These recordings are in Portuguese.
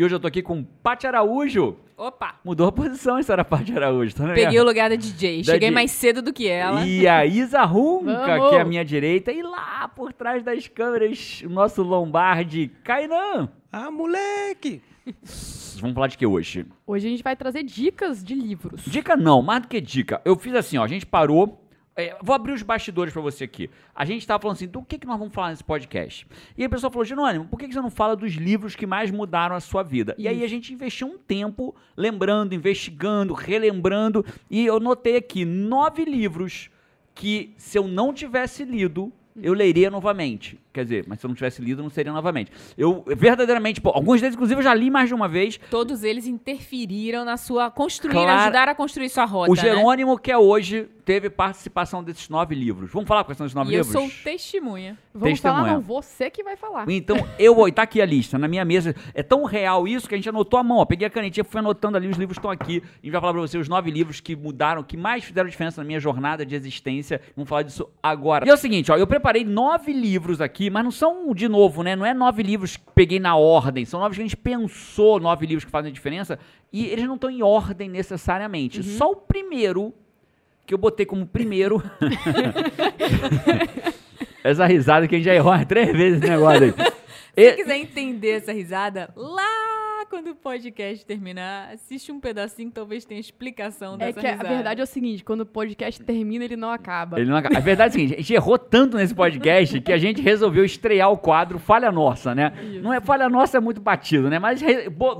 E hoje eu tô aqui com Paty Araújo. Opa! Mudou a posição, hein, Sara Paty Araújo. Tá Peguei o lugar da DJ. Da Cheguei di- mais cedo do que ela. E a Isa Runca, que é a minha direita. E lá por trás das câmeras, o nosso Lombardi, Kainan. Ah, moleque! Vamos falar de que hoje? Hoje a gente vai trazer dicas de livros. Dica não, mais do que dica. Eu fiz assim, ó, a gente parou. É, vou abrir os bastidores pra você aqui. A gente tava falando assim, do que, que nós vamos falar nesse podcast? E a pessoa falou, Jerônimo, por que, que você não fala dos livros que mais mudaram a sua vida? E aí a gente investiu um tempo lembrando, investigando, relembrando. E eu notei aqui nove livros que, se eu não tivesse lido, eu leria novamente. Quer dizer, mas se eu não tivesse lido, não seria novamente. Eu verdadeiramente, pô, alguns deles, inclusive, eu já li mais de uma vez. Todos eles interferiram na sua. construir, Claro. ajudaram a construir sua rota. O né? Jerônimo, que é hoje, teve participação desses nove livros. Vamos falar quais são esses nove E eu livros? sou testemunha. Vamos falar, Testemunha. não, você que vai falar. Então, eu vou. Tá aqui a lista, na minha mesa. É tão real isso que a gente anotou a mão. Ó. Peguei a canetinha, fui anotando ali, os livros estão aqui. A gente vai falar pra você os nove livros que mudaram, que mais fizeram diferença na minha jornada de existência. Vamos falar disso agora. E é o seguinte, ó, eu preparei nove livros aqui, mas não são, de novo, né? Não é nove livros que peguei na ordem. São nove que a gente pensou, nove livros que fazem diferença. E eles não estão em ordem necessariamente. Só o primeiro, que eu botei como primeiro. Essa risada que a gente já errou três vezes esse negócio aí. Se E- você quiser entender essa risada, lá quando o podcast terminar, assiste um pedacinho que talvez tenha explicação É dessa que a risada. verdade é o seguinte, quando o podcast termina, ele não acaba. Ele não acaba. A verdade é a seguinte, a gente errou tanto nesse podcast que a gente resolveu estrear o quadro Falha Nossa, né? Não é Falha Nossa é muito batido, né? Mas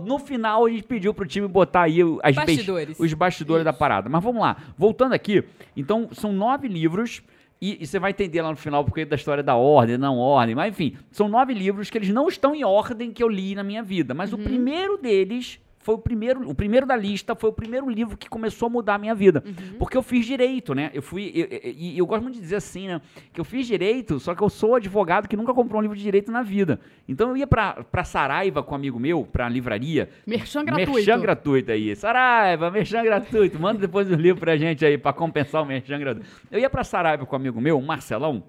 no final a gente pediu pro time botar aí o- as Bastidores. os bastidores da parada. Mas vamos lá, voltando aqui, então são nove livros e, e você vai entender lá no final porque da história da ordem, não ordem, mas enfim, são nove livros que eles não estão em ordem que eu li na minha vida, mas o primeiro deles foi o primeiro, o primeiro da lista foi o primeiro livro que começou a mudar a minha vida. Porque eu fiz direito, né? Eu fui. eu- eu- E eu, gosto muito de dizer assim, né? Que eu fiz direito, só que eu sou advogado que nunca comprou um livro de direito na vida. Então eu ia pra, pra Saraiva com um amigo meu, pra livraria. Merchan gratuito. Merchan gratuito aí. Saraiva, merchan gratuito. Manda depois os livros pra gente aí, pra compensar o merchan gratuito. Eu ia pra Saraiva com um amigo meu, o Marcelão.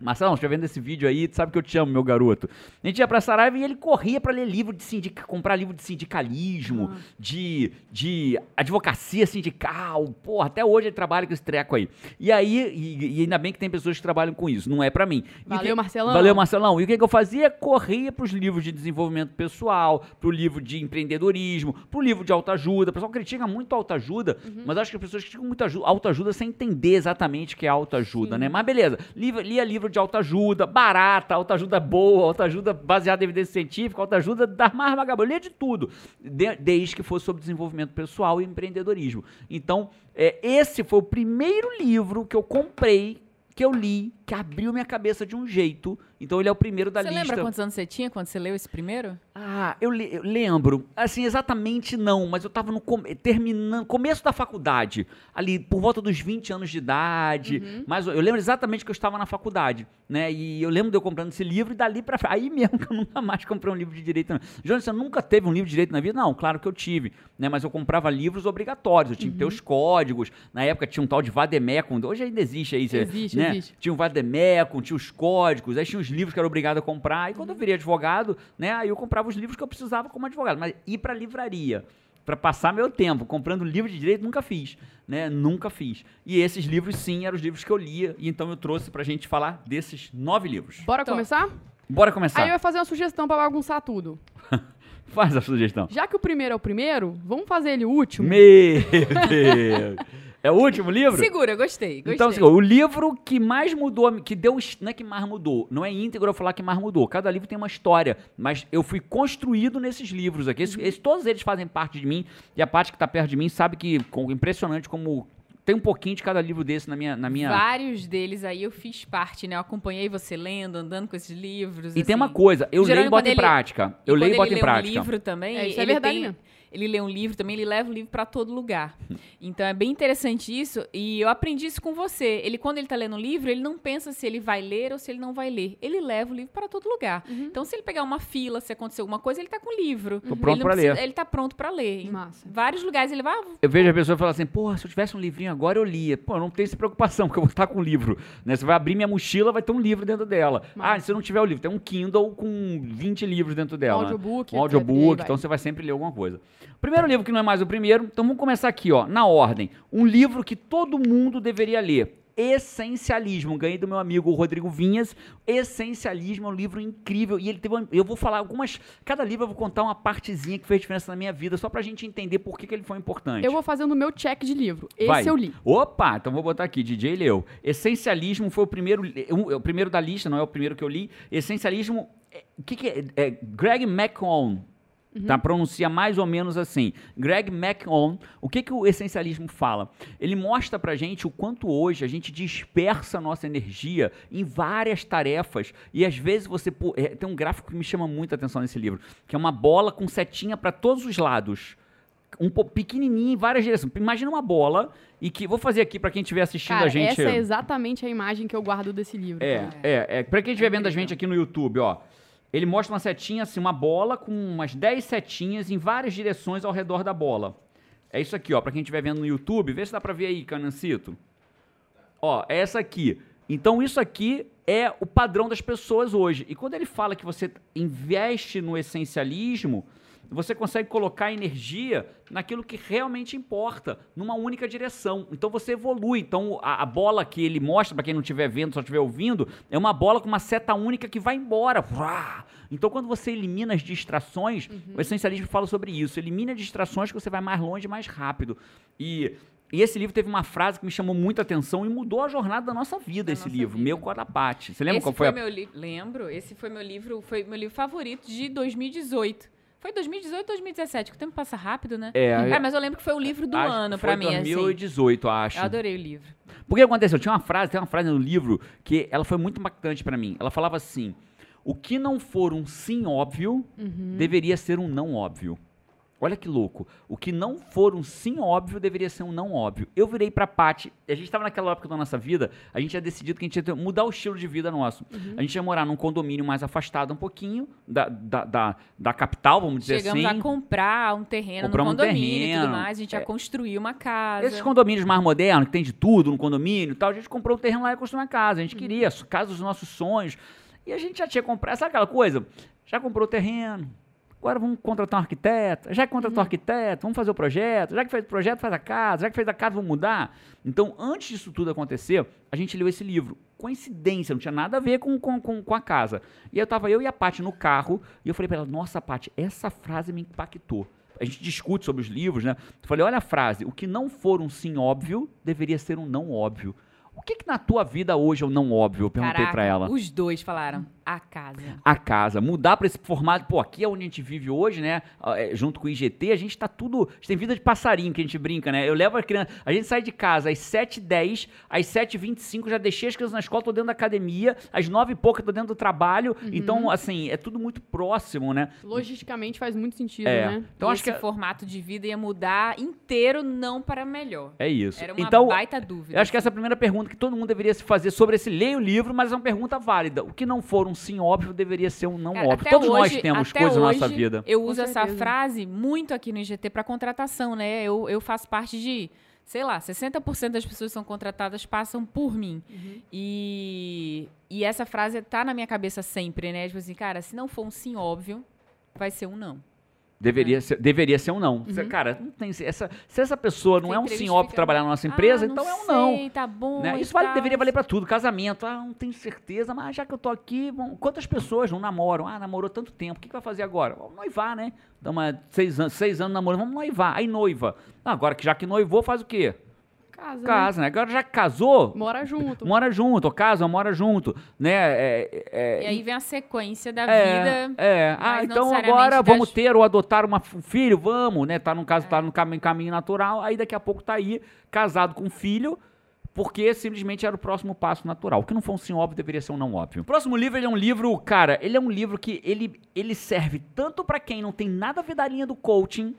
Marcelão, você tá vendo esse vídeo aí, tu sabe que eu te amo, meu garoto. A gente ia pra Saraiva e ele corria pra ler livro de sindic... comprar livro de sindicalismo, de, de advocacia sindical. Porra, até hoje ele trabalha com esse treco aí. E aí, e, e ainda bem que tem pessoas que trabalham com isso, não é pra mim. E Valeu, que- Marcelão. Valeu, Marcelão. E o que, que eu fazia? Corria pros livros de desenvolvimento pessoal, pro livro de empreendedorismo, pro livro de autoajuda. O pessoal critica muito autoajuda, Uhum. mas acho que as pessoas criticam muito aju- autoajuda sem entender exatamente o que é autoajuda, né? Mas beleza, lia livro de autoajuda, barata, autoajuda boa, autoajuda baseada em evidência científica, autoajuda da mais vagabunda, lia de tudo, de- desde que fosse sobre desenvolvimento pessoal e empreendedorismo. Então, é, esse foi o primeiro livro que eu comprei, que eu li, que abriu minha cabeça de um jeito. Então ele é o primeiro da Você lista. lembra quantos anos você tinha quando você leu esse primeiro? Ah, eu, le- eu lembro. Assim, exatamente não, mas eu tava no come- terminando, começo da faculdade, ali por volta dos 20 anos de idade. Mas eu lembro exatamente que eu estava na faculdade, né? E eu lembro de eu comprando esse livro e dali pra frente. Aí mesmo que eu nunca mais comprei um livro de direito. Não. Jonas, você nunca teve um livro de direito na vida? Não, claro que eu tive, né? Mas eu comprava livros obrigatórios, eu tinha que ter os códigos. Na época tinha um tal de Vademecum, hoje ainda existe aí, você- Existe, né? existe. Tinha o Vademecum, tinha os códigos, aí tinha os livros que eu era obrigado a comprar. E quando eu virei advogado, né, aí eu comprava os livros que eu precisava como advogado. Mas ir pra livraria, pra passar meu tempo comprando livro de direito, nunca fiz, né? Nunca fiz. E esses livros, sim, eram os livros que eu lia. E então eu trouxe pra gente falar desses nove livros. Bora Então, começar? Bora começar. Aí eu ia fazer uma sugestão pra bagunçar tudo. Faz a sugestão. Já que o primeiro é o primeiro, vamos fazer ele o último? Meu Deus. É o último livro? Segura, gostei, gostei. Então, assim, o livro que mais mudou, que deu, não é que mais mudou, não é íntegro eu falar que mais mudou. Cada livro tem uma história, mas eu fui construído nesses livros aqui. Esses, esses- todos eles fazem parte de mim e a parte que está perto de mim sabe que, com, impressionante como tem um pouquinho de cada livro desse na minha, na minha. Vários deles aí eu fiz parte, né? Eu acompanhei você lendo, andando com esses livros. E tem assim. uma coisa, eu Geralmente leio e boto em ele- prática. Eu E leio e boto ele em prática. um livro também, É, isso é verdade tem, mesmo. Ele lê um livro também, ele leva o livro para todo lugar. Então é bem interessante isso. E eu aprendi isso com você. Ele, quando ele tá lendo um livro, ele não pensa se ele vai ler ou se ele não vai ler. Ele leva o livro para todo lugar. Então, se ele pegar uma fila, se acontecer alguma coisa, ele tá com o livro. Tô pronto precisa- ler. Ele tá pronto para ler. Em Massa. vários lugares ele vai. ah, Eu vejo a pessoa falar assim, porra, se eu tivesse um livrinho agora eu lia. Pô, eu não tenho essa preocupação, porque eu vou estar com o livro. Né? Você vai abrir minha mochila, vai ter um livro dentro dela. Massa. Ah, se eu não tiver o livro, tem um Kindle com 20 livros dentro dela. Um né? audiobook, Um audiobook, aí vai. então você vai sempre ler alguma coisa. Primeiro livro que não é mais o primeiro, então vamos começar aqui, ó, na ordem. Um livro que todo mundo deveria ler. Essencialismo, ganhei do meu amigo Rodrigo Vinhas. Essencialismo é um livro incrível e ele teve, uma- eu vou falar algumas, cada livro eu vou contar uma partezinha que fez diferença na minha vida, só pra gente entender por que, que ele foi importante. Eu vou fazendo o meu check de livro. Esse Vai. eu li. Opa, então vou botar aqui, DJ leu. Essencialismo foi o primeiro, é o primeiro da lista, não é o primeiro que eu li. Essencialismo, é- o que, que é? é? Greg McCone. Tá, pronuncia mais ou menos assim. Greg McCone, o que, que o essencialismo fala? Ele mostra pra gente o quanto hoje a gente dispersa a nossa energia em várias tarefas e às vezes você... pô, é, tem um gráfico que me chama muita atenção nesse livro, que é uma bola com setinha pra todos os lados um pouco pequenininho em várias direções. Imagina uma bola e que vou fazer aqui pra quem estiver assistindo Cara, a gente. essa é exatamente a imagem que eu guardo desse livro. É, é, é. Pra quem estiver vendo a gente aqui no YouTube, ó. Ele mostra uma setinha, assim, uma bola com umas 10 setinhas em várias direções ao redor da bola. É isso aqui, ó. Pra quem estiver vendo no YouTube, vê se dá pra ver aí, Canancito. Ó, é essa aqui. Então, isso aqui é o padrão das pessoas hoje. E quando ele fala que você investe no essencialismo, você consegue colocar energia naquilo que realmente importa, numa única direção. Então você evolui. Então a, a bola que ele mostra, para quem não estiver vendo, só estiver ouvindo, é uma bola com uma seta única que vai embora. Então quando você elimina as distrações, o essencialismo fala sobre isso. Elimina as distrações que você vai mais longe, mais rápido. E e esse livro teve uma frase que me chamou muita atenção e mudou a jornada da nossa vida, Da esse nossa livro, vida. Meu Corapate. Você lembra Esse qual foi, a... meu livro. Lembro. Esse foi meu livro, foi meu livro favorito de 2018. Foi 2018 ou 2017, que o tempo passa rápido, né? É, Ah, mas eu lembro que foi o livro do ano foi pra mim, assim. 2018, acho. Eu adorei o livro. Porque aconteceu? Tinha uma frase, tem uma frase no livro que ela foi muito impactante pra mim. Ela falava assim: o que não for um sim óbvio deveria ser um não óbvio. Olha que louco. O que não for um sim óbvio deveria ser um não óbvio. Eu virei pra Paty. A gente estava naquela época da nossa vida, a gente tinha decidido que a gente ia mudar o estilo de vida nosso. A gente ia morar num condomínio mais afastado um pouquinho da, da, da, da capital, vamos dizer Chegamos assim. a comprar um terreno Compramos um no condomínio e terreno. tudo mais. A gente ia construir uma casa. Esses condomínios mais modernos, que tem de tudo no condomínio e tal, a gente comprou um terreno lá e construiu uma casa. A Uhum. gente queria, a casa dos nossos sonhos. E a gente já tinha comprado, sabe aquela coisa? Já comprou o terreno. Agora vamos contratar um arquiteto. Já que Uhum. contratou um arquiteto, vamos fazer o projeto. Já que fez o projeto, faz a casa. Já que fez a casa, vamos mudar. Então, antes disso tudo acontecer, a gente leu esse livro. Coincidência, não tinha nada a ver com, com, com, com a casa. E aí eu tava eu e a Paty no carro, e eu falei pra ela, nossa, Paty, essa frase me impactou. A gente discute sobre os livros, né? Eu falei, olha a frase, o que não for um sim óbvio, deveria ser um não óbvio. O que, que na tua vida hoje é o não óbvio? Eu perguntei pra ela. Os dois falaram, a casa. A casa, mudar pra esse formato, pô, aqui é onde a gente vive hoje, né? Ah, é, junto com o IGT, a gente tá tudo. A gente tem vida de passarinho que a gente brinca, né? Eu levo a criança. A gente sai de casa às 7h10, às 7h25, já deixei as crianças na escola, tô dentro da academia, às 9 e pouca tô dentro do trabalho. Então, assim, é tudo muito próximo, né? Logisticamente faz muito sentido, É. né? Então, E acho que. esse formato de vida ia mudar inteiro, não para melhor. É isso. Era uma então, baita dúvida. Eu acho que essa é a primeira pergunta que todo mundo deveria se fazer sobre esse leia o livro, mas é uma pergunta válida. O que não for um sim óbvio deveria ser um não Cara, óbvio. Todos nós hoje- temos até coisas na nossa vida. Eu uso essa frase muito aqui no IGT para contratação, né? Eu, eu faço parte de, sei lá, 60% das pessoas que são contratadas passam por mim. Uhum. E, e essa frase tá na minha cabeça sempre, né? Tipo assim, cara, se não for um sim óbvio, vai ser um não. Deveria, ser, deveria ser um não. Cê- Cara, não tem, essa, se essa pessoa não Você é um sim óbvio trabalhar na nossa empresa, Ah, então é um não. sei, Tá bom. né? Isso vale- deveria valer pra tudo. Casamento, ah, não tenho certeza, mas já que eu tô aqui, bom, quantas pessoas não namoram? Ah, namorou tanto tempo, o que, que vai fazer agora? Vamos noivar, né? Estamos há seis anos, seis anos namorando, vamos noivar. Aí noiva. Ah, agora que já que noivou, faz o quê? Casa. né? Casa, né? Agora já casou, Mora junto. mora junto, ou casa, ou mora junto, né? É, é, E aí vem a sequência da é, vida. é. Ah, então agora vamos ter ou adotar uma, um filho, vamos, né? Tá no caso, tá no caminho, caminho natural, aí daqui a pouco tá aí, casado com um filho, porque simplesmente era o próximo passo natural. O que não for um sim óbvio, deveria ser um não óbvio. O próximo livro, ele é um livro, cara, ele é um livro que ele, ele serve tanto pra quem não tem nada a ver da linha do coaching,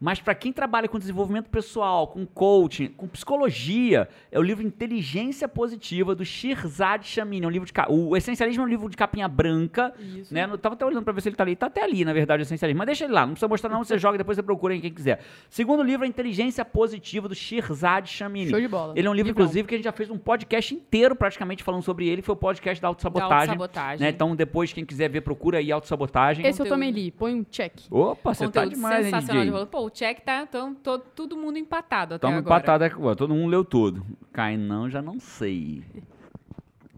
Mas para quem trabalha com desenvolvimento pessoal, com coaching, com psicologia, é o livro Inteligência Positiva do Shirzad Chamini. É um livro de, o Essencialismo é um livro de capinha branca. Isso. Né? Eu tava até olhando pra ver se ele tá ali. Tá até ali, na verdade, o essencialismo. Mas deixa ele lá, não precisa mostrar não, você joga e depois você procura em quem quiser. Segundo livro, A Inteligência Positiva, do Shirzad Chamini. Show de bola. Ele é um livro, Livrão. inclusive, que a gente já fez um podcast inteiro praticamente falando sobre ele, foi o podcast da autossabotagem. autossabotagem. Né? Então, depois, quem quiser ver, procura aí autossabotagem. Esse eu Conteúdo. também li. Põe um check. Opa, você tá demais, hein, sensacional. DJ? Ele falou, Pô, o check tá tão, tô- todo mundo empatado até Tamo agora. empatado aqui. Ué, Todo mundo leu tudo. Kainan, já não sei.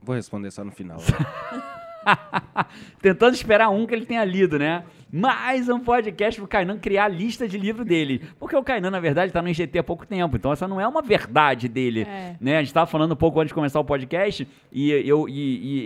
Vou responder só no final. Tentando esperar um que ele tenha lido, né? Mais um podcast pro Kainan criar a lista de livro dele. Porque o Kainan, na verdade, tá no IGT há pouco tempo. Então essa não é uma verdade dele. É. Né? A gente tava falando um pouco antes de começar o podcast e, eu, e,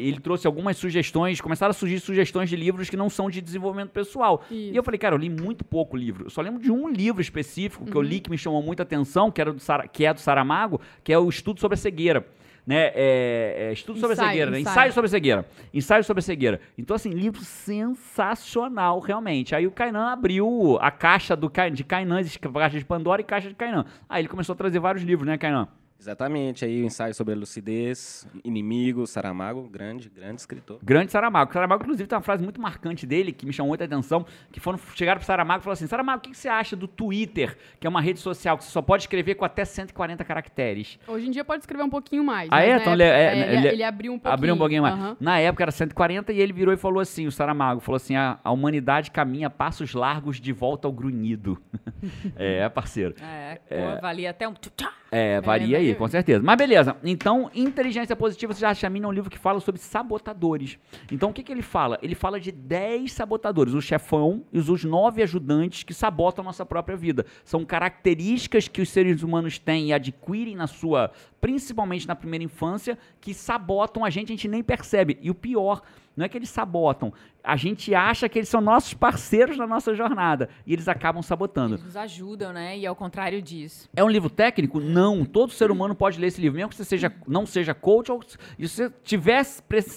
e ele trouxe algumas sugestões, começaram a surgir sugestões de livros que não são de desenvolvimento pessoal. E Isso. eu falei, cara, eu li muito pouco livro. Eu só lembro de um livro específico que eu Uhum. li que me chamou muita atenção, que, era do Sara, que é do Saramago, que é o Estudo sobre a Cegueira. Né? É, é, estudo sobre a Ensaio, cegueira, né? ensaio. ensaio sobre a cegueira. Ensaio sobre a cegueira. Então, assim, livro sensacional, realmente. Aí o Kainan abriu a caixa do, de Kainan, caixa de Pandora e caixa de Kainan. Aí ele começou a trazer vários livros, né, Kainan? Exatamente, aí o ensaio sobre a lucidez, inimigo, Saramago, grande, grande escritor. Grande Saramago. Saramago, inclusive, tem uma frase muito marcante dele que me chamou muita atenção, que foram, chegaram pro Saramago e falaram assim, Saramago, o que que você acha do Twitter, que é uma rede social que você só pode escrever com até 140 caracteres? Hoje em dia pode escrever um pouquinho mais. Ah, é? Então ele é- época, é- ele, ele- ele abriu um pouquinho. Abriu um pouquinho mais. Aham. Na época era 140 e ele virou e falou assim, o Saramago, falou assim, a, a humanidade caminha passos largos de volta ao grunhido. é, parceiro. É, pô, valia até um... tchá. É, varia aí, com certeza. Mas beleza. Então, Inteligência Positiva, você já acha mim é um livro que fala sobre sabotadores. Então, o que, que ele fala? Ele fala de 10 sabotadores, o chefão e os, 9 ajudantes que sabotam a nossa própria vida. São características que os seres humanos têm e adquirem na sua, principalmente na primeira infância, que sabotam a gente, a gente nem percebe. E o pior, não é que eles sabotam, a gente acha que eles são nossos parceiros na nossa jornada e eles acabam sabotando. Eles nos ajudam, né? E ao contrário disso. É um livro técnico? Não. Todo ser humano pode ler esse livro. Mesmo que você seja, não seja coach, ou se você estiver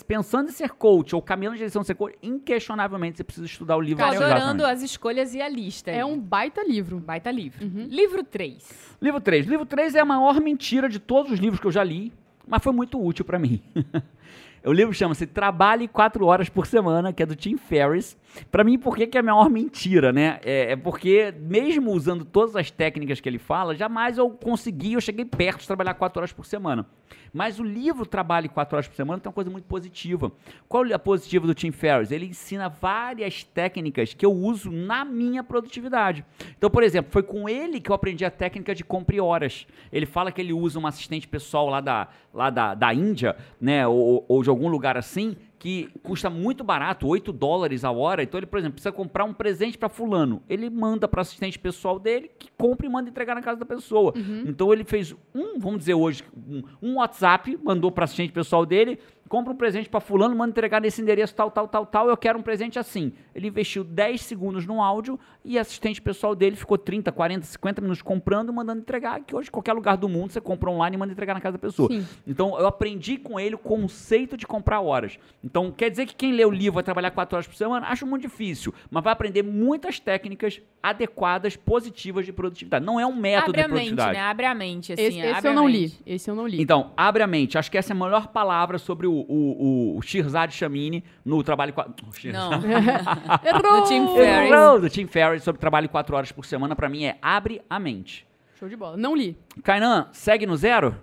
pensando em ser coach ou caminhando na direção de ser coach, inquestionavelmente você precisa estudar o livro. Até adorando as escolhas e a lista. É um baita livro. baita livro. Uhum. Livro 3. Livro 3. Livro 3 é a maior mentira de todos os livros que eu já li, mas foi muito útil pra mim. o livro chama-se Trabalhe 4 Horas por Semana, que é do Tim Ferriss. Pra mim, por que, que é a maior mentira, né? É, é porque, mesmo usando todas as técnicas que ele fala, jamais eu consegui, eu cheguei perto de trabalhar 4 horas por semana. Mas o livro Trabalhe 4 Horas por Semana tem uma coisa muito positiva. Qual é a positiva do Tim Ferriss? Ele ensina várias técnicas que eu uso na minha produtividade. Então, por exemplo, foi com ele que eu aprendi a técnica de compre horas. Ele fala que ele usa uma assistente pessoal lá da, lá da, da Índia, né, ou, ou de algum lugar assim, que custa muito barato, 8 dólares a hora. Então ele, por exemplo, precisa comprar um presente para fulano. Ele manda para assistente pessoal dele, que compra e manda entregar na casa da pessoa. Então ele fez um, vamos dizer hoje, um, um WhatsApp, mandou para assistente pessoal dele, compra um presente para fulano, manda entregar nesse endereço tal, tal, tal, tal, eu quero um presente assim. Ele investiu 10 segundos no áudio e assistente pessoal dele ficou 30, 40, 50 minutos comprando e mandando entregar, que hoje qualquer lugar do mundo você compra online e manda entregar na casa da pessoa. Sim. Então eu aprendi com ele o conceito de comprar horas. Então quer dizer que quem lê o livro vai trabalhar 4 horas por semana? Acho muito difícil, mas vai aprender muitas técnicas adequadas, positivas de produtividade. Não é um método Abre de a mente, produtividade. né? Abre a mente, assim. Esse, esse abre eu a não li. mente. Esse eu não li. Então, abre a mente. Acho que essa é a melhor palavra sobre o, o, o, o Shirzad Chamini no trabalho... Não. Errou! Do Tim Ferriss. Errou! Do Tim Ferriss sobre trabalho 4 horas por semana, pra mim é abre a mente. Show de bola. Não li. Kainan, segue no zero?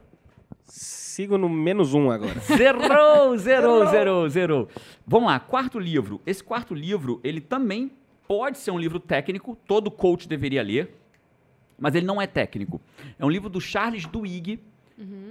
Sigo no menos um agora. Zerou, zerou, zerou, zerou. Vamos lá, quarto livro. Esse quarto livro, ele também pode ser um livro técnico, todo coach deveria ler, mas ele não é técnico. É um livro do Charles Duhigg,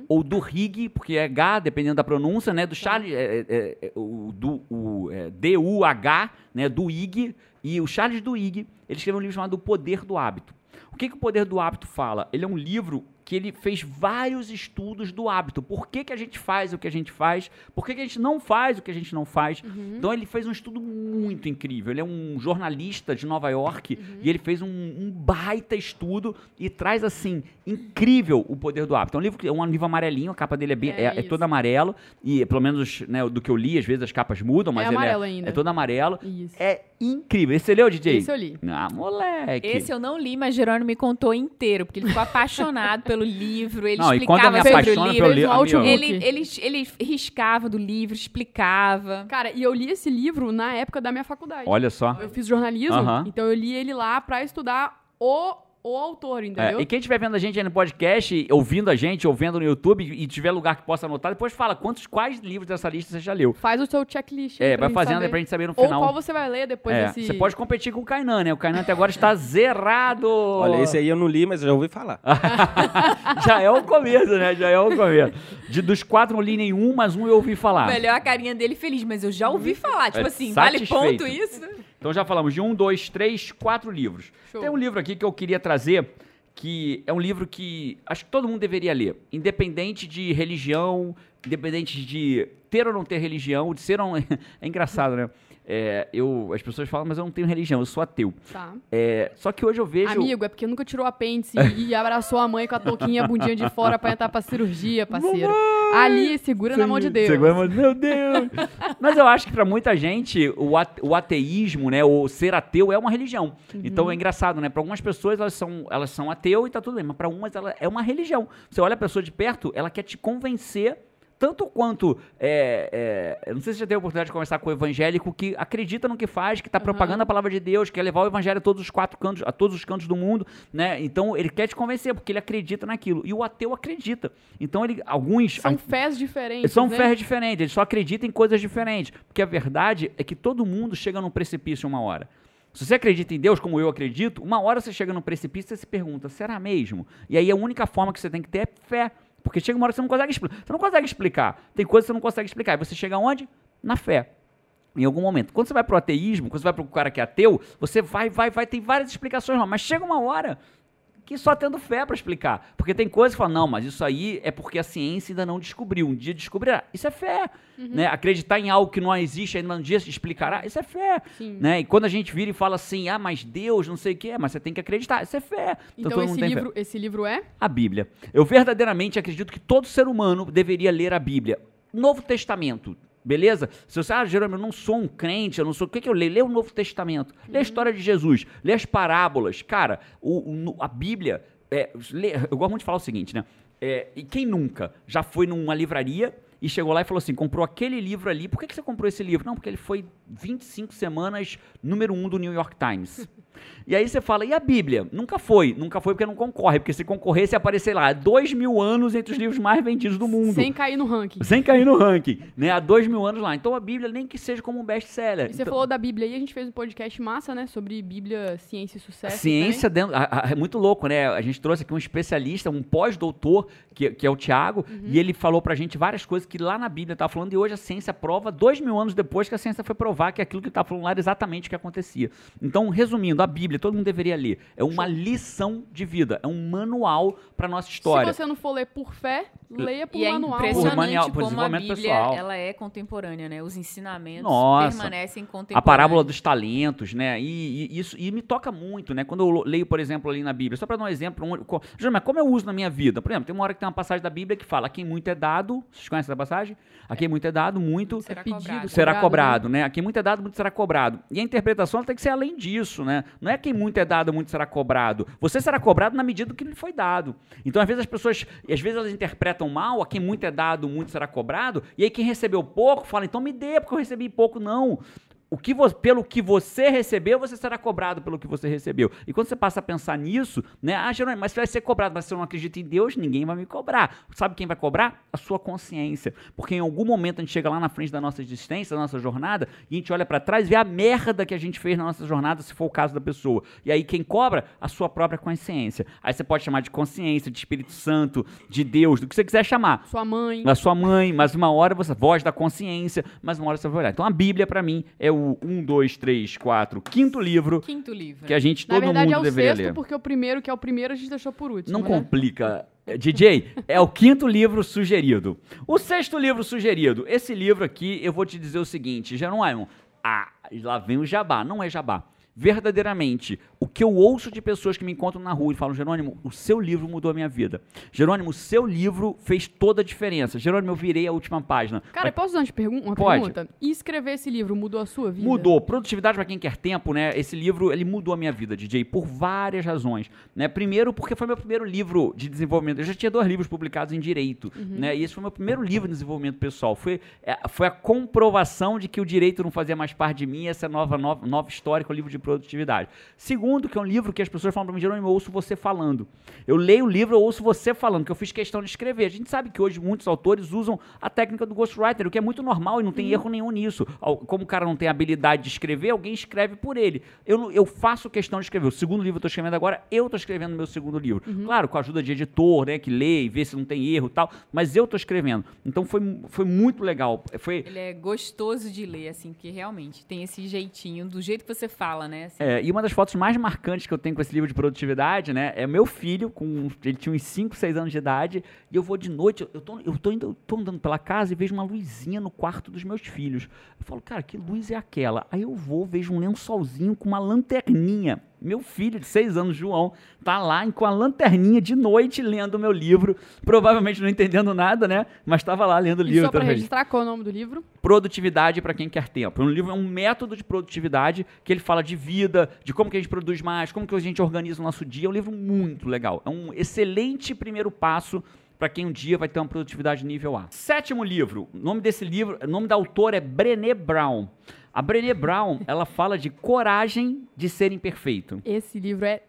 ou do Rig, porque é H, dependendo da pronúncia, né? Do Charles, é, é, é, o, do, o, é, D-U-H, né? Duhigg, e o Charles Duhigg, ele escreveu um livro chamado O Poder do Hábito. O que, que o Poder do Hábito fala? Ele é um livro que ele fez vários estudos do hábito. Por que, que a gente faz o que a gente faz? Por que, que a gente não faz o que a gente não faz? Então ele fez um estudo muito incrível. Ele é um jornalista de Nova York e ele fez um, um baita estudo e traz assim incrível o poder do hábito. É um livro que é um livro amarelinho, a capa dele é, bem, É é, é todo amarelo e pelo menos né, do que eu li, às vezes as capas mudam, mas ele amarelo é, ainda. é todo amarelo. Isso. É incrível. Esse você leu, DJ? Esse eu li. Ah, moleque. Esse eu não li, mas Jerônimo me contou inteiro, porque ele ficou apaixonado pelo livro, ele Não, e quando eu explicava me sobre o pelo livro. livro, um outlook. amigo, Ele, ele, ele riscava do livro, explicava. Cara, e eu li esse livro na época da minha faculdade. olha só. Eu fiz jornalismo, Aham. então eu li ele lá pra estudar o, o autor, entendeu? É, e quem estiver vendo a gente aí no podcast, ouvindo a gente, ou vendo no YouTube, e tiver lugar que possa anotar, depois fala quantos, quais livros dessa lista você já leu. Faz o seu checklist. É, vai fazendo saber. aí pra gente saber no Ou final. qual você vai ler depois É, desse... Você pode competir com o Kainan, né? O Kainan até agora está zerado. Olha, esse aí eu não li, mas eu já ouvi falar. Já é o começo, né? Já é o começo. De, dos quatro não li nenhum, mas um eu ouvi falar. Melhor a carinha dele feliz, mas eu já ouvi falar. Tipo É assim, vale satisfeito. ponto isso? Então já falamos de um, dois, três, quatro livros. Show. Tem um livro aqui que eu queria trazer, que é um livro que acho que todo mundo deveria ler. Independente de religião, independente de ter ou não ter religião, de ser ou não... É engraçado, né? É, eu, as pessoas falam, mas eu não tenho religião, eu sou ateu. Tá. É, só que hoje eu vejo... Amigo, é porque nunca tirou apêndice e abraçou a mãe com a touquinha a bundinha de fora pra entrar pra cirurgia, parceiro. Ali, segura na mão de Deus. Segura na mão de Meu Deus! Mas eu acho que pra muita gente, o, ate- o ateísmo, né, o ser ateu é uma religião. Então é engraçado, né? Pra algumas pessoas elas são, elas são ateu e tá tudo bem, mas pra umas ela é uma religião. Você olha a pessoa de perto, ela quer te convencer tanto quanto, é, é, eu não sei se você já teve a oportunidade de conversar com o evangélico que acredita no que faz, que está propagando a palavra de Deus, quer levar o evangelho a todos os quatro cantos, a todos os cantos do mundo, né? Então ele quer te convencer porque ele acredita naquilo e o ateu acredita. Então ele, alguns, São fés diferentes, são né? fés diferentes, eles só acreditam em coisas diferentes. Porque a verdade é que todo mundo chega num precipício uma hora. Se você acredita em Deus, como eu acredito, uma hora você chega num precipício e você se pergunta, será mesmo? E aí a única forma que você tem que ter é fé. Porque chega uma hora que você não consegue explicar. Você não consegue explicar. Tem coisas que você não consegue explicar. E você chega onde? Na fé. Em algum momento. Quando você vai pro ateísmo, quando você vai pro cara que é ateu, você vai, vai, vai, tem várias explicações lá. Mas chega uma hora que só tendo fé para explicar. Porque tem coisas que falam, não, mas isso aí é porque a ciência ainda não descobriu. Um dia descobrirá. Isso é fé. Né? Acreditar em algo que não existe ainda um dia se explicará. Isso é fé. Sim. Né? E quando a gente vira e fala assim, ah, mas Deus, não sei o que, é, mas você tem que acreditar. Isso é fé. Então todo esse tem fé. livro, esse livro é? A Bíblia. Eu verdadeiramente acredito que todo ser humano deveria ler a Bíblia. Novo Testamento. Beleza? Se você, ah, Jerônimo, eu não sou um crente, eu não sou. O que, que eu leio? Lê o Novo Testamento. Lê a história de Jesus. Lê as parábolas. Cara, o- o- a Bíblia. é, lê- eu gosto muito de falar o seguinte, né? É, e quem nunca já foi numa livraria e chegou lá e falou assim: comprou aquele livro ali. Por que, que você comprou esse livro? Não, porque ele foi 25 semanas número um do New York Times. E aí você fala, e a Bíblia? Nunca foi. Nunca foi porque não concorre. Porque se concorresse, ia aparecer lá, dois mil anos entre os livros mais vendidos do mundo. Sem cair no ranking. Sem cair no ranking, né? Há dois mil anos lá. Então a Bíblia, nem que seja como um best-seller. E você Então, falou da Bíblia aí, a gente fez um podcast massa, né? Sobre Bíblia, ciência e sucesso. ciência dentro. a- a- É muito louco, né? A gente trouxe aqui um especialista, um pós-doutor, que, que é o Tiago, Uhum. e ele falou pra gente várias coisas que lá na Bíblia estava falando, e hoje a ciência prova, dois mil anos depois que a ciência foi provar que aquilo que estava falando lá era exatamente o que acontecia. Então, resumindo, a Bíblia, todo mundo deveria ler. É uma lição de vida, é um manual pra nossa história. Se você não for ler por fé, leia por E é manual. Por impressionante manual, por como a desenvolvimento Bíblia pessoal. ela é contemporânea, né? Os ensinamentos Nossa. permanecem A contemporâneos. parábola dos talentos, né? E, e isso e me toca muito, né? Quando eu leio, por exemplo, ali na Bíblia, só para dar um exemplo, um, mas como eu uso na minha vida? Por exemplo, tem uma hora que tem uma passagem da Bíblia que fala: a quem muito é dado, vocês conhecem essa passagem? A quem muito é dado, muito Será pedido, cobrado. será cobrado, cobrado, né? A quem muito é dado, muito será cobrado. E a interpretação ela tem que ser além disso, né? Não é quem muito é dado, muito será cobrado. Você será cobrado na medida do que lhe foi dado. Então, às vezes as pessoas, às vezes elas interpretam mal, a quem muito é dado, muito será cobrado, e aí quem recebeu pouco fala, então me dê, porque eu recebi pouco, não. O que pelo que você recebeu, você será cobrado pelo que você recebeu. E quando você passa a pensar nisso, né? Ah, Jerônimo, mas você vai ser cobrado, mas se eu não acredito em Deus, ninguém vai me cobrar. Sabe quem vai cobrar? A sua consciência. Porque em algum momento a gente chega lá na frente da nossa existência, da nossa jornada, e a gente olha pra trás e vê a merda que a gente fez na nossa jornada, se for o caso da pessoa. E aí quem cobra? A sua própria consciência. Aí você pode chamar de consciência, de Espírito Santo, de Deus, do que você quiser chamar Sua mãe. da sua mãe, mas uma hora você, voz da consciência, mas uma hora você vai olhar. Então a Bíblia, pra mim, é o 1, 2, 3, 4, quinto livro Quinto livro. que a gente, Na todo verdade mundo é o deveria sexto, ler. porque o primeiro, que é o primeiro, a gente deixou por último. Não né? complica É, DJ, é o quinto livro sugerido. O sexto livro sugerido. Esse livro aqui, eu vou te dizer o seguinte, Jerônimo. Ah, lá vem o jabá. Não é jabá verdadeiramente o que eu ouço de pessoas que me encontram na rua e falam, Jerônimo, o seu livro mudou a minha vida. Jerônimo, o seu livro fez toda a diferença. Jerônimo, eu virei a última página. Cara, Mas posso dar uma, pergun uma Pode. pergunta? E escrever esse livro mudou a sua vida? Mudou. Produtividade para quem quer tempo, né? Esse livro, ele mudou a minha vida, DJ, por várias razões, né? Primeiro, porque foi meu primeiro livro de desenvolvimento. Eu já tinha dois livros publicados em direito, né? E esse foi meu primeiro livro de desenvolvimento pessoal. Foi, é, foi a comprovação de que o direito não fazia mais parte de mim, essa nova, nova, nova história, que é o livro de produtividade. Segundo, que é um livro que as pessoas falam para mim, Jerônimo, eu ouço você falando. Eu leio o livro, eu ouço você falando, que eu fiz questão de escrever. A gente sabe que hoje muitos autores usam a técnica do ghostwriter, o que é muito normal e não tem erro nenhum nisso. Como o cara não tem habilidade de escrever, alguém escreve por ele. Eu, eu faço questão de escrever. O segundo livro eu estou escrevendo agora, eu estou escrevendo meu segundo livro. Claro, com a ajuda de editor, né, que lê e vê se não tem erro e tal, mas eu estou escrevendo. Então foi, foi muito legal. Foi, Ele é gostoso de ler, assim, porque realmente tem esse jeitinho, do jeito que você fala, né? Assim. É, e uma das fotos mais marcantes que eu tenho com esse livro de produtividade, né, é meu filho, com ele tinha uns 5, 6 anos de idade, e eu vou de noite, eu tô, eu tô, indo, eu tô andando pela casa e vejo uma luzinha no quarto dos meus filhos. Eu falo, cara, que luz é aquela? Aí eu vou, vejo um lençolzinho com uma lanterninha. Meu filho de 6 anos, João, tá lá com a lanterninha de noite lendo o meu livro, provavelmente não entendendo nada, né? Mas estava lá lendo o livro. só pra também. registrar, qual é o nome do livro? Produtividade para quem quer tempo. Um livro é um método de produtividade que ele fala de vida, de como que a gente produz mais, como que a gente organiza o nosso dia. É um livro muito legal. É um excelente primeiro passo para quem um dia vai ter uma produtividade nível A. Sétimo livro. O nome desse livro, o nome da autora é Brené Brown. A Brené Brown, ela fala de coragem de ser imperfeito. Esse livro é.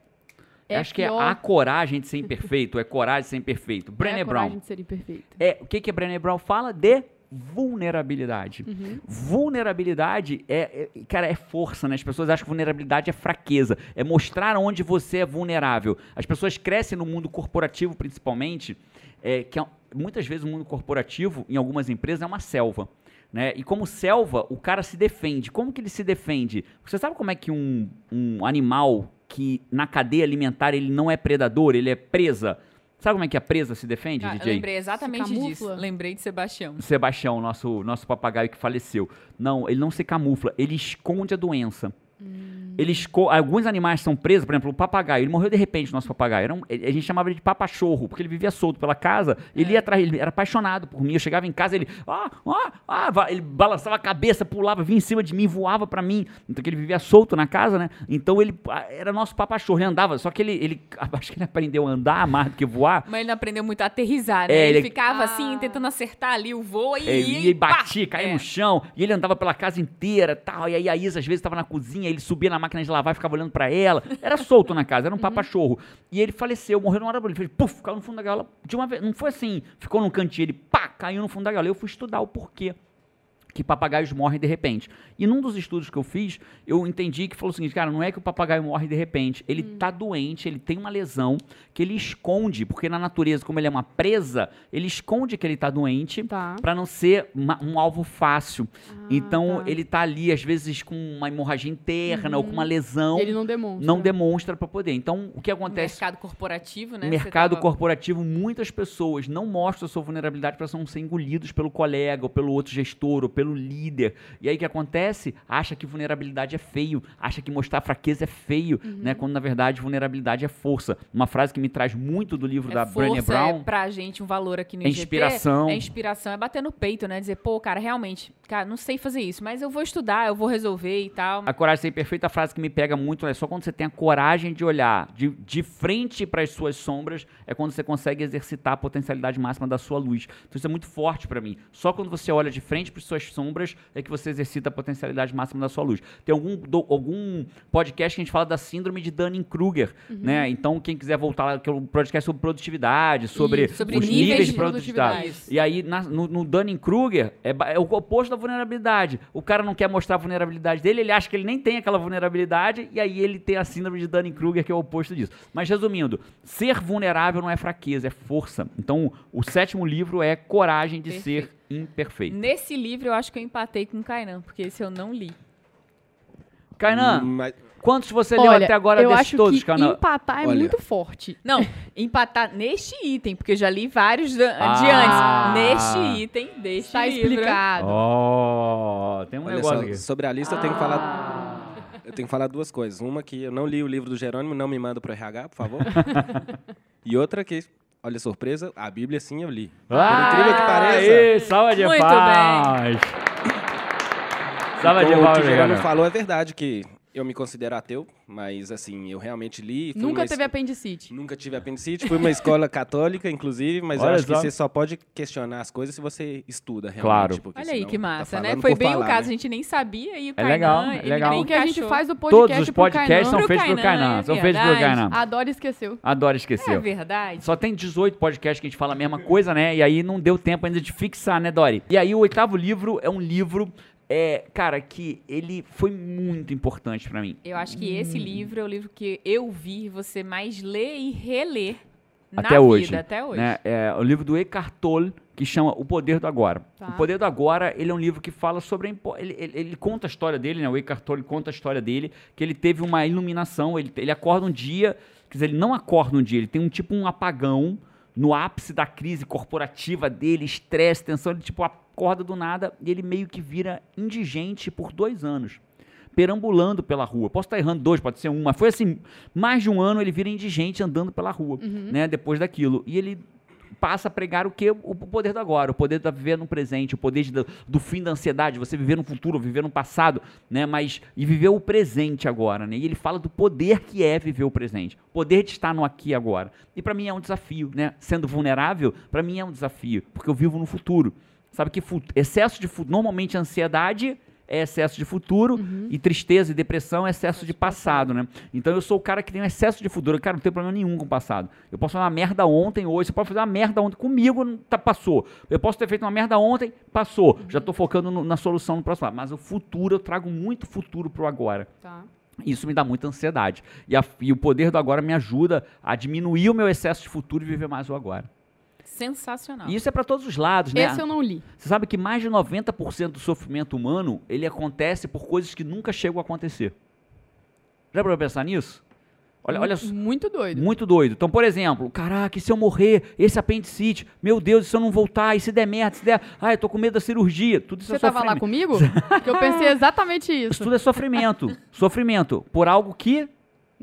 é Acho que é pior- a coragem de ser imperfeito, é coragem de ser imperfeito. é Brené a Brown. coragem de ser imperfeito. É, o que, que a Brené Brown fala? De vulnerabilidade. Vulnerabilidade é, é- cara, é força, né? As pessoas acham que vulnerabilidade é fraqueza, é mostrar onde você é vulnerável. As pessoas crescem no mundo corporativo, principalmente, é, que é- muitas vezes o mundo corporativo, em algumas empresas, é uma selva. Né? E como selva, o cara se defende. Como que ele se defende? Você sabe como é que um, um animal que na cadeia alimentar ele não é predador, ele é presa? Sabe como é que a presa se defende, eu DJ? lembrei exatamente disso. Lembrei de Sebastião. Sebastião, nosso, nosso papagaio que faleceu. Não, ele não se camufla, ele esconde a doença. Ele esco- Alguns animais são presos, por exemplo, o papagaio. Ele morreu de repente, o nosso papagaio. Era um- a gente chamava ele de papachorro, porque ele vivia solto pela casa. Ele ia atrás, ele era apaixonado por mim. Eu chegava em casa, ele, ah, ah, ah, ele balançava a cabeça, pulava, vinha em cima de mim, voava pra mim. Então, que ele vivia solto na casa, né? Então, ele era nosso papachorro. Ele andava, só que ele, ele, acho que ele aprendeu a andar mais do que voar. Mas ele não aprendeu muito a aterrizar, né? É, ele, ele- ficava Ah. assim, tentando acertar ali o voo e, É, e, e batia, caía É. no chão, e ele andava pela casa inteira tal. E aí a Isa às vezes estava na cozinha, ele subia na máquina de lavar e ficava olhando pra ela. Era solto na casa, era um papachorro. E ele faleceu, morreu numa hora ele fez, puf, caiu no fundo da gaiola. De uma vez, não foi assim, ficou num cantinho, ele pá, caiu no fundo da gaiola. Eu fui estudar o porquê que papagaios morrem de repente. E num dos estudos que eu fiz, eu entendi que falou o seguinte, cara, não é que o papagaio morre de repente, ele tá doente, ele tem uma lesão que ele esconde, porque na natureza, como ele é uma presa, ele esconde que ele tá doente Tá. para não ser uma- um alvo fácil. então tá. ele tá ali às vezes com uma hemorragia interna ou com uma lesão, E ele não demonstra. não demonstra para poder. Então o que No acontece? mercado corporativo, né? mercado tava- corporativo, muitas pessoas não mostram a sua vulnerabilidade para não ser engolidos pelo colega, ou pelo outro gestor, ou pelo líder. E aí o que acontece? Acha que vulnerabilidade é feio, acha que mostrar fraqueza é feio, Uhum. né? Quando na verdade vulnerabilidade é força. Uma frase que me traz muito do livro É da Brené força, Brown. é pra gente um valor aqui no É IGT. inspiração. É inspiração, é bater no peito, né? Dizer, pô, cara, realmente, cara, não sei fazer isso, mas eu vou estudar, eu vou resolver e tal. A coragem ser perfeita, a frase que me pega muito é só quando você tem a coragem de olhar de, de frente para as suas sombras, é quando você consegue exercitar a potencialidade máxima da sua luz. Então isso é muito forte para mim. Só quando você olha de frente para as suas sombras é que você exercita a potencialidade máxima da sua luz. Tem algum, do- algum podcast que a gente fala da síndrome de Dunning-Kruger, né? Então quem quiser voltar lá, que é um podcast sobre produtividade, sobre, Isso, sobre os níveis níveis de de produtividade. produtividade. E aí, na- no, no Dunning-Kruger, é, é o oposto da vulnerabilidade. O cara não quer mostrar a vulnerabilidade dele, ele acha que ele nem tem aquela vulnerabilidade, e aí ele tem a síndrome de Dunning-Kruger, que é o oposto disso. Mas resumindo, ser vulnerável não é fraqueza, é força. Então, o sétimo livro é Coragem de Perfeito. Ser Imperfeito. Nesse livro eu acho que eu empatei com o Kainan, porque esse eu não li. Kainan, Mas- Quantos você leu Olha, até agora eu desses acho todos, que Cana? empatar é Olha. muito forte. Não, empatar neste item, porque eu já li vários da- de Ah. antes. Neste item, deste Tá livro. explicado. Oh, tem um Olha negócio só, aqui. sobre a lista eu tenho que falar. Eu tenho que falar duas coisas. Uma que eu não li o livro do Jerônimo, não me manda pro RH, por favor. e outra que, olha surpresa, a Bíblia sim eu li. Por incrível que pareça. Aê, salva de Muito palmas. Salva de Como o que o Ana. falou é verdade que eu me considero ateu, mas assim, eu realmente li. fui Nunca teve es- apendicite. Nunca tive apendicite, fui uma escola católica, inclusive, mas eu Olha acho que só. você só pode questionar as coisas se você estuda realmente. Claro. porque Olha aí que tá massa, né? falando Foi bem falar, o caso, né? a gente nem sabia e o É Kainan, legal, é ele legal. bem Porque a gente faz o podcast Todos os pro podcasts são feitos pro Pro Kainan, é São feitos pro verdade. Kainan. Adoro esqueceu. Adoro É esqueceu. verdade. Só tem 18 podcasts que a gente fala a mesma coisa, né? E aí não deu tempo ainda de fixar, né, Dori? E aí o oitavo livro é um livro, é, cara, que ele foi muito importante pra mim. Eu acho que esse livro é o livro que eu vi você mais ler e reler Até na hoje, vida, até hoje. Né? É o livro do Eckhart Tolle, que chama O Poder do Agora. Tá. O Poder do Agora, ele é um livro que fala sobre... a impo- Ele, ele- ele conta a história dele, né? O Eckhart Tolle conta a história dele, que ele teve uma iluminação, ele, ele acorda um dia... Quer dizer, ele não acorda um dia, ele tem um tipo um apagão no ápice da crise corporativa dele, estresse, tensão, ele tipo acorda do nada e ele meio que vira indigente por dois anos. Perambulando pela rua. Posso estar errando dois, pode ser um, mas foi assim, mais de um ano ele vira indigente andando pela rua, né? Depois daquilo. E ele passa a pregar o que? O poder do agora, o poder de viver no presente, o poder de- do, do fim da ansiedade, você viver no futuro, viver no passado, né? Mas e viver o presente agora, né? E ele fala do poder que é viver o presente, o poder de estar no aqui e agora. E para mim é um desafio, né? Sendo vulnerável, para mim é um desafio, porque eu vivo no futuro. Sabe que excesso de fu- normalmente ansiedade é excesso de futuro e tristeza e depressão é excesso de passado, né? Então eu sou o cara que tem um excesso de futuro. Cara, não tenho problema nenhum com o passado. Eu posso fazer uma merda ontem, hoje. Você pode fazer uma merda ontem comigo, tá, passou. Eu posso ter feito uma merda ontem, passou. Já tô focando no- na solução no próximo. lado. Mas o futuro, eu trago muito futuro pro agora. Tá. Isso me dá muita ansiedade. E, a- e o poder do agora me ajuda a diminuir o meu excesso de futuro e viver mais o agora. Sensacional. E isso é para todos os lados, né? Esse eu não li. Você sabe que mais de 90% do sofrimento humano, ele acontece por coisas que nunca chegam a acontecer. Já parou pra pensar nisso? Olha, olha, Muito doido. muito doido. Então, por exemplo, caraca, e se eu morrer, esse apendicite, meu Deus, e se eu não voltar, e se der merda, se der, ai, eu tô com medo da cirurgia, tudo isso Você é tava lá sofrimento. comigo? que eu pensei exatamente Isso isso. tudo é sofrimento. sofrimento por algo que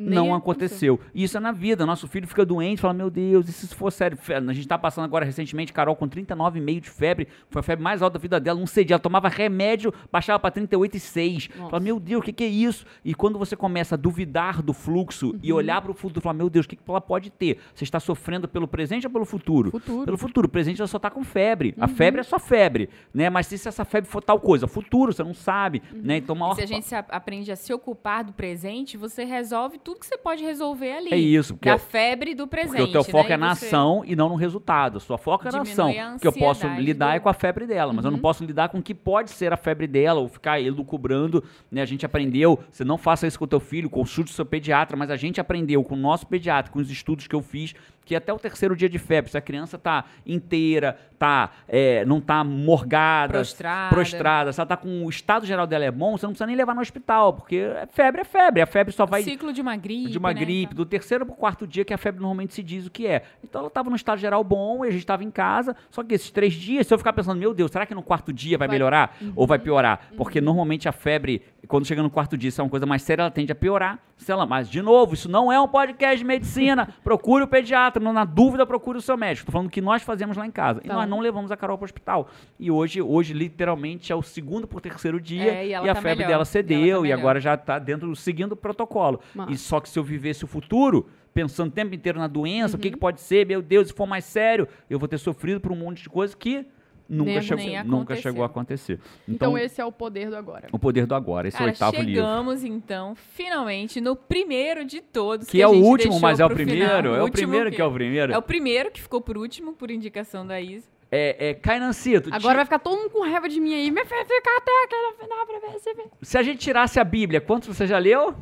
Nem não aconteceu. E isso é na vida. Nosso filho fica doente, fala, meu Deus, e se isso for sério? A gente tá passando agora recentemente, Carol com 39,5 de febre, foi a febre mais alta da vida dela, não cedia, ela tomava remédio, baixava para 38,6. Fala, meu Deus, o que, que é isso? E quando você começa a duvidar do fluxo e olhar para o futuro, fala, meu Deus, o que, que ela pode ter? Você está sofrendo pelo presente ou pelo futuro? Futuro. Pelo futuro. O presente ela só tá com febre. A febre é só febre, né? Mas se essa febre for tal coisa, futuro, você não sabe, né? Então, E maior se a gente aprende a se ocupar do presente, você resolve tudo que você pode resolver ali. É isso, porque Da eu- febre do presente. Porque o teu foco né? é na você- ação e não no resultado. Sua foco é na ação. Que eu posso lidar do- é com a febre dela, mas eu não posso lidar com o que pode ser a febre dela ou ficar elucubrando. Né? A gente aprendeu, você não faça isso com o teu filho, consulte o seu pediatra, mas a gente aprendeu com o nosso pediatra, com os estudos que eu fiz, que até o terceiro dia de febre, se a criança tá inteira, tá, é, não tá morgada, Prostrada. prostrada, se ela tá com o estado geral dela é bom, você não precisa nem levar no hospital, porque é febre é febre, a febre só vai Ciclo de uma gripe. de uma né? gripe, do terceiro pro quarto dia que a febre normalmente se diz o que é. Então ela estava no estado geral bom e a gente estava em casa, só que esses três dias, se eu ficar pensando, meu Deus, será que no quarto dia vai, Vai. melhorar ou vai piorar? Porque normalmente a febre, quando chega no quarto dia, se é uma coisa mais séria, ela tende a piorar. Se ela, mas, de novo, isso não é um podcast de medicina. procure o pediatra, não, na dúvida, procure o seu médico. Tô falando que nós fazemos lá em casa. E Tá. nós não levamos a Carol para o hospital. E hoje, hoje, literalmente, é o segundo por terceiro dia É, e e, a tá febre melhor. dela E cedeu ela tá e agora já está dentro, seguindo o protocolo. E só que se eu vivesse o futuro, pensando o tempo inteiro na doença, o Uhum. que, que pode ser, meu Deus, se for mais sério, eu vou ter sofrido por um monte de coisa que nunca, Nem chegou, aconteceu. nunca chegou a acontecer. Então, Então, esse é o poder do agora. o poder do agora, esse é o Cara, oitavo livro. chegamos então, finalmente, no primeiro de todos. Que é a o gente último, mas é o primeiro? É o primeiro que é o primeiro? É o primeiro que ficou por último, por indicação da Isa. É, é Cainancito, Agora vai ficar todo mundo com raiva de mim aí. Me fez ficar até aqui no final pra ver se se a gente tirasse a Bíblia, quantos você já leu?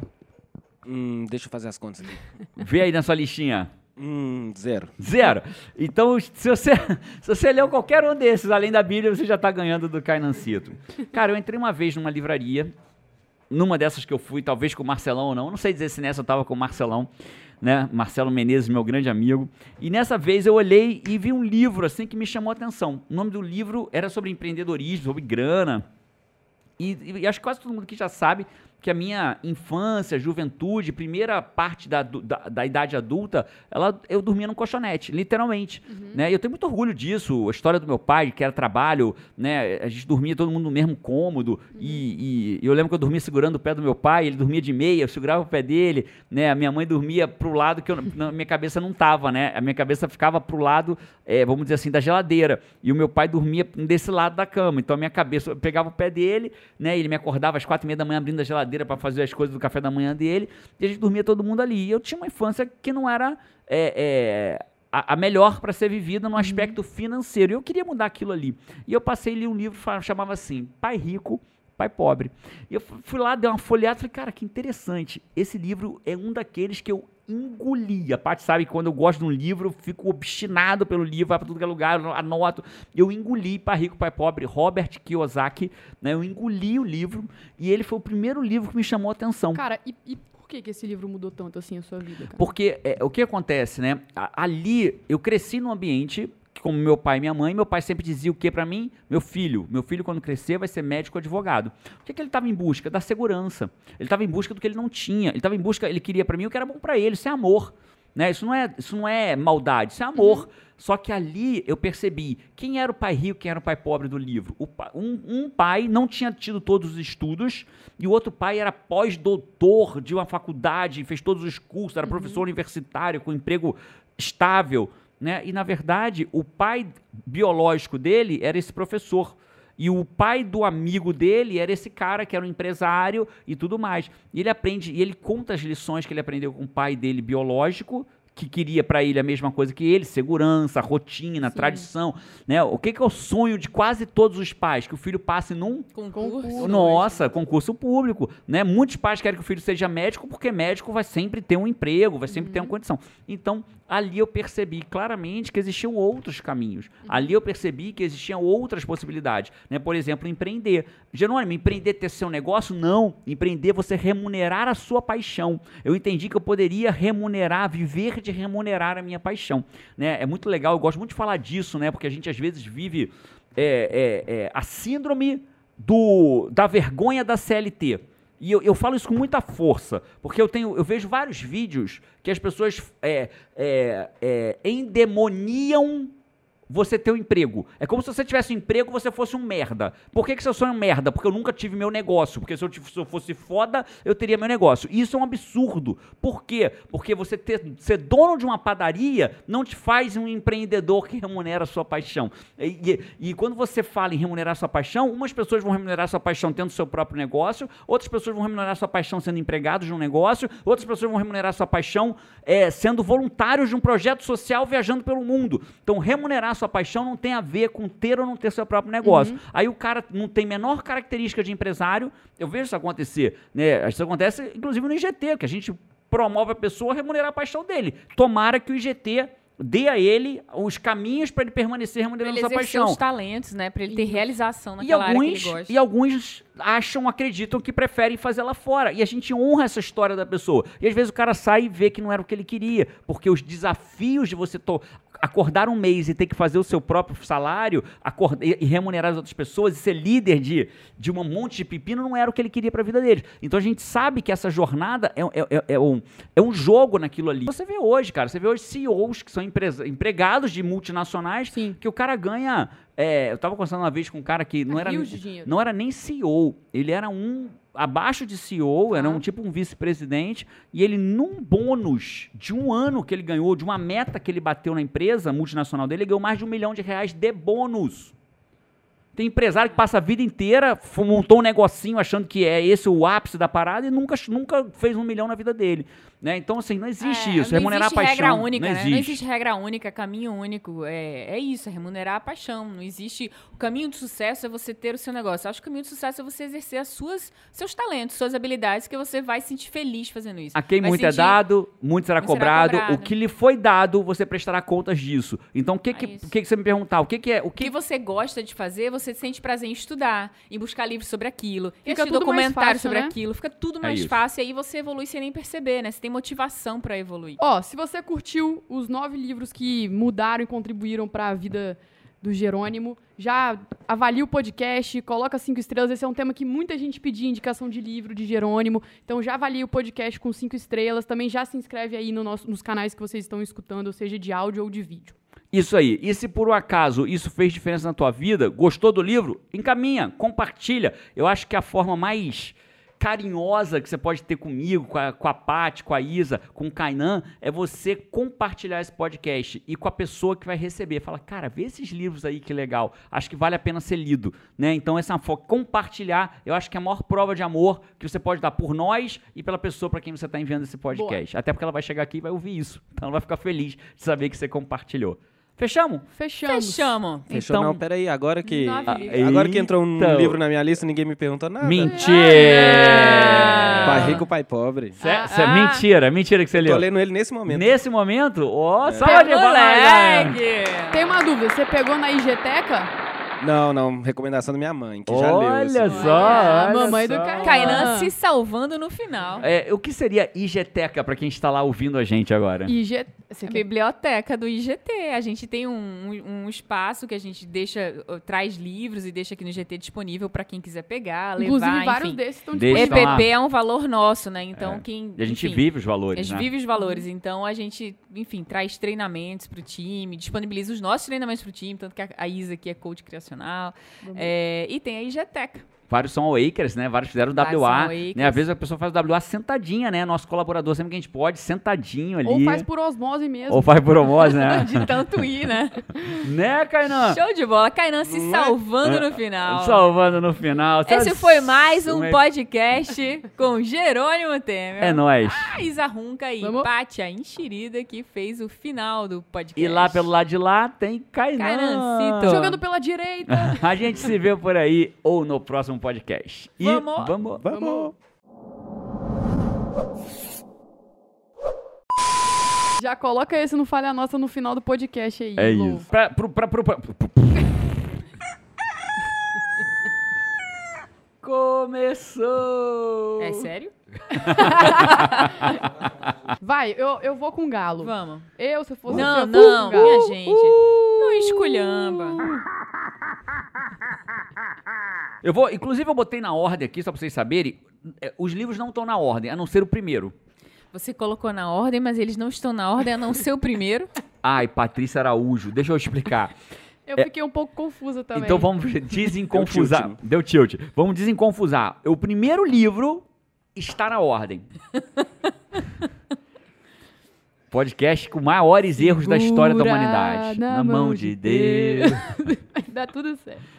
Hum, deixa eu fazer as contas aqui. Vê aí na sua listinha. Hum, zero. Zero. Então, se você, se você leu qualquer um desses, além da Bíblia, você já está ganhando do Cainancito. Cara, eu entrei uma vez numa livraria numa dessas que eu fui, talvez com o Marcelão ou não, não sei dizer se nessa eu tava com o Marcelão, né? Marcelo Menezes, meu grande amigo. E nessa vez eu olhei e vi um livro assim que me chamou a atenção. O nome do livro era sobre empreendedorismo, sobre grana. E, e acho que quase todo mundo aqui já sabe que a minha infância, juventude, primeira parte da, da, da, idade adulta, ela, eu dormia num colchonete, literalmente. Uhum. Né? E eu tenho muito orgulho disso. A história do meu pai, que era trabalho, né? a gente dormia todo mundo no mesmo cômodo. Uhum. E, e, eu lembro que eu dormia segurando o pé do meu pai, ele dormia de meia, eu segurava o pé dele. Né? A minha mãe dormia pro lado que eu, na minha cabeça não tava, né? A minha cabeça ficava pro lado, é, vamos dizer assim, da geladeira. E o meu pai dormia desse lado da cama. Então a minha cabeça, eu pegava o pé dele, né? ele me acordava às quatro e meia da manhã abrindo a geladeira geladeira para fazer as coisas do café da manhã dele, e a gente dormia todo mundo ali. E eu tinha uma infância que não era é, é, a, a, melhor para ser vivida no uhum. aspecto financeiro. E eu queria mudar aquilo ali. E eu passei ali um livro que chamava assim: Pai Rico, Pai Pobre. E eu fui lá, dei uma folhada e falei, cara, que interessante. Esse livro é um daqueles que eu engoli. A parte sabe que quando eu gosto de um livro, eu fico obstinado pelo livro, vai para tudo que é lugar, eu anoto. Eu engoli Pai Rico, Pai Pobre, Robert Kiyosaki, né? Eu engoli o livro e ele foi o primeiro livro que me chamou a atenção. Cara, e, e por que, que esse livro mudou tanto assim a sua vida? Cara? Porque é, o que acontece, né? Ali eu cresci num ambiente como meu pai e minha mãe, meu pai sempre dizia o que para mim? Meu filho, meu filho quando crescer vai ser médico ou advogado. O que, que ele estava em busca? Da segurança. Ele estava em busca do que ele não tinha. Ele estava em busca, ele queria para mim o que era bom para ele, isso é amor. Né? Isso, não é, isso não é maldade, isso é amor. Uhum. Só que ali eu percebi quem era o pai rico, quem era o pai pobre do livro. Pai, um, um, pai não tinha tido todos os estudos e o outro pai era pós-doutor de uma faculdade, fez todos os cursos, era uhum. professor universitário com emprego estável. Né? E, na verdade, o pai biológico dele era esse professor. E o pai do amigo dele era esse cara que era um empresário e tudo mais. E ele aprende, e ele conta as lições que ele aprendeu com o pai dele biológico, que queria para ele a mesma coisa que ele, segurança, rotina, Sim. tradição, né? O que, que, é o sonho de quase todos os pais? Que o filho passe num concurso. Nossa, concurso público, né? Muitos pais querem que o filho seja médico porque médico vai sempre ter um emprego, vai sempre uhum. ter uma uhum. condição. Então, ali eu percebi claramente que existiam outros caminhos. Uhum. Ali eu percebi que existiam outras possibilidades, né? Por exemplo, empreender. Jerônimo, empreender ter seu negócio? Não. Empreender você remunerar a sua paixão. Eu entendi que eu poderia remunerar, viver de de remunerar a minha paixão. Né? É muito legal, eu gosto muito de falar disso, né? porque a gente às vezes vive é, é, é, a síndrome do, da vergonha da CLT. E eu, eu, falo isso com muita força, porque eu tenho, eu vejo vários vídeos que as pessoas é, é, é, endemoniam você ter um emprego. É como se você tivesse um emprego você fosse um merda. Por que, que você é um merda? Porque eu nunca tive meu negócio. Porque se eu, se eu fosse foda, eu teria meu negócio. E isso é um absurdo. Por quê? Porque você ter, ser dono de uma padaria não te faz um empreendedor que remunera a sua paixão. E, e, e quando você fala em remunerar sua paixão, umas pessoas vão remunerar sua paixão tendo seu próprio negócio, outras pessoas vão remunerar sua paixão sendo empregados de um negócio, outras pessoas vão remunerar sua paixão é, sendo voluntários de um projeto social viajando pelo mundo. Então, remunerar sua paixão não tem a ver com ter ou não ter seu próprio negócio. Uhum. Aí o cara não tem menor característica de empresário. Eu vejo isso acontecer, né? Isso acontece, inclusive, no IGT, que a gente promove a pessoa a remunerar a paixão dele. Tomara que o IGT dê a ele os caminhos para ele permanecer remunerando ele sua paixão. os talentos, né? Para ele ter realização naquela e alguns, área. E alguns acham, acreditam que preferem fazer lá fora. E a gente honra essa história da pessoa. E às vezes o cara sai e vê que não era o que ele queria, porque os desafios de você acordar um mês e ter que fazer o seu próprio salário acordar, e remunerar as outras pessoas e ser líder de, de um monte de pepino não era o que ele queria para a vida dele. Então a gente sabe que essa jornada é, é, é, é, um, é um jogo naquilo ali. Você vê hoje, cara, você vê hoje CEOs que são empresa, empregados de multinacionais Sim. que o cara ganha é, eu estava conversando uma vez com um cara que não era, não era nem CEO, ele era um abaixo de CEO, era um tipo um vice-presidente, e ele, num bônus de um ano que ele ganhou, de uma meta que ele bateu na empresa multinacional dele, ele ganhou mais de um milhão de reais de bônus. Tem empresário que passa a vida inteira, montou um negocinho achando que é esse o ápice da parada e nunca, nunca fez um milhão na vida dele. Né? Então, assim, não existe é, isso. Não remunerar existe a paixão. Regra única, não, né? existe. não existe regra única, caminho único. É, é isso, é remunerar a paixão. Não existe. O caminho do sucesso é você ter o seu negócio. Eu acho que o caminho do sucesso é você exercer as suas, seus talentos, suas habilidades, que você vai se sentir feliz fazendo isso. A quem vai muito é dado, muito será, muito cobrado. será cobrado. O que lhe foi dado, você prestará contas disso. Então, o que, é que, que, que você me perguntar? O que, que é. O que... o que você gosta de fazer, você você sente prazer em estudar, em buscar livros sobre aquilo, em Fica assistir tudo mais documentário fácil, sobre né? aquilo, fica tudo É mais isso. fácil e aí você evolui sem nem perceber, né? Você tem motivação pra evoluir. Ó, se você curtiu os nove livros que mudaram e contribuíram para a vida do Jerônimo, já avalia o podcast, coloca cinco estrelas. Esse é um tema que muita gente pedia, indicação de livro de Jerônimo. Então já avalia o podcast com cinco estrelas. Também já se inscreve aí no nosso, nos canais que vocês estão escutando, ou seja, de áudio ou de vídeo. Isso aí. E se por um acaso isso fez diferença na tua vida, gostou do livro, encaminha, compartilha. Eu acho que a forma mais carinhosa que você pode ter comigo, com a, com a Paty, com a Isa, com o Kainan, é você compartilhar esse podcast e com a pessoa que vai receber. Fala, cara, vê esses livros aí, que legal. Acho que vale a pena ser lido. Né? Então, essa é uma forma. Compartilhar, eu acho que é a maior prova de amor que você pode dar por nós e pela pessoa para quem você está enviando esse podcast. Até porque ela vai chegar aqui e vai ouvir isso. Então, ela vai ficar feliz de saber que você compartilhou. Fechamos? Fechamos. Fechamos. Fechou Então- não, peraí, agora que... Nove Ah. Agora que entrou um Então. livro na minha lista, ninguém me perguntou nada. Mentira! Pai rico, pai pobre. Cê- cê- mentira, mentira que você Tô leu. lendo ele nesse momento. Nesse momento, ó, É. de palmas, galera. Moleque! Tem uma dúvida, você pegou na IGTeca? Não, não, recomendação da minha mãe, que já leu. Olha esse. só, Olha, olha mamãe do só. Kainan. Kainan se salvando no final. É, o que seria IGTeca pra quem está lá ouvindo a gente agora? IG... Você A quer- biblioteca do IGT. A gente tem um, um- um espaço que a gente deixa, uh, traz livros e deixa aqui no IGT disponível para quem quiser pegar, levar, Inclusive, vários enfim. desses estão Deixa disponíveis. EPP é um valor nosso, né? Então, É. quem. E a gente enfim, vive os A valores, gente né? vive os valores. Então, a gente, enfim, traz treinamentos pro time, disponibiliza os nossos treinamentos pro time, tanto que a, a Isa aqui é coach É, e tem a IGTeca. Vários são awakers, né? Vários fizeram Vários WA. Né? Às vezes a pessoa faz o WA sentadinha, né? Nosso colaborador, sempre que a gente pode, sentadinho ali. Ou faz por osmose mesmo. Ou faz por homose, né? De tanto ir, né? né, Kainan? Show de bola. Kainan se Não é? salvando no final. Salvando no final. Esse foi mais um é- podcast com Jerônimo Temer. É nóis. A Isa Runca e Vamos. Pátia Enxerida, que fez o final do podcast. E lá pelo lado de lá tem Kainan. Kainancito. Jogando pela direita. A gente se vê por aí ou no próximo podcast. E Vamos. vamos. Vamos. Já coloca esse no Falha Nossa no final do podcast aí, É Lu. isso. Pra, pro, pra, pro, pra- Começou! É sério? Vai, eu, eu vou com o galo. Vamos. Eu, se fosse Não, você, eu vou não, com o galo. minha gente. Não esculhamba. Eu vou, inclusive eu botei na ordem aqui, só pra vocês saberem, é, os livros não estão na ordem, a não ser o primeiro. Você colocou na ordem, mas eles não estão na ordem, a não ser o primeiro. Ai, Patrícia Araújo, deixa eu explicar. Eu É. fiquei um pouco confusa também. Então vamos desenconfusar. tilt? Deu tilt. Vamos desenconfusar. O primeiro livro está na ordem. Podcast com maiores erros da história da Segura humanidade. na Na mão mão de de Deus. Vai dar tudo certo.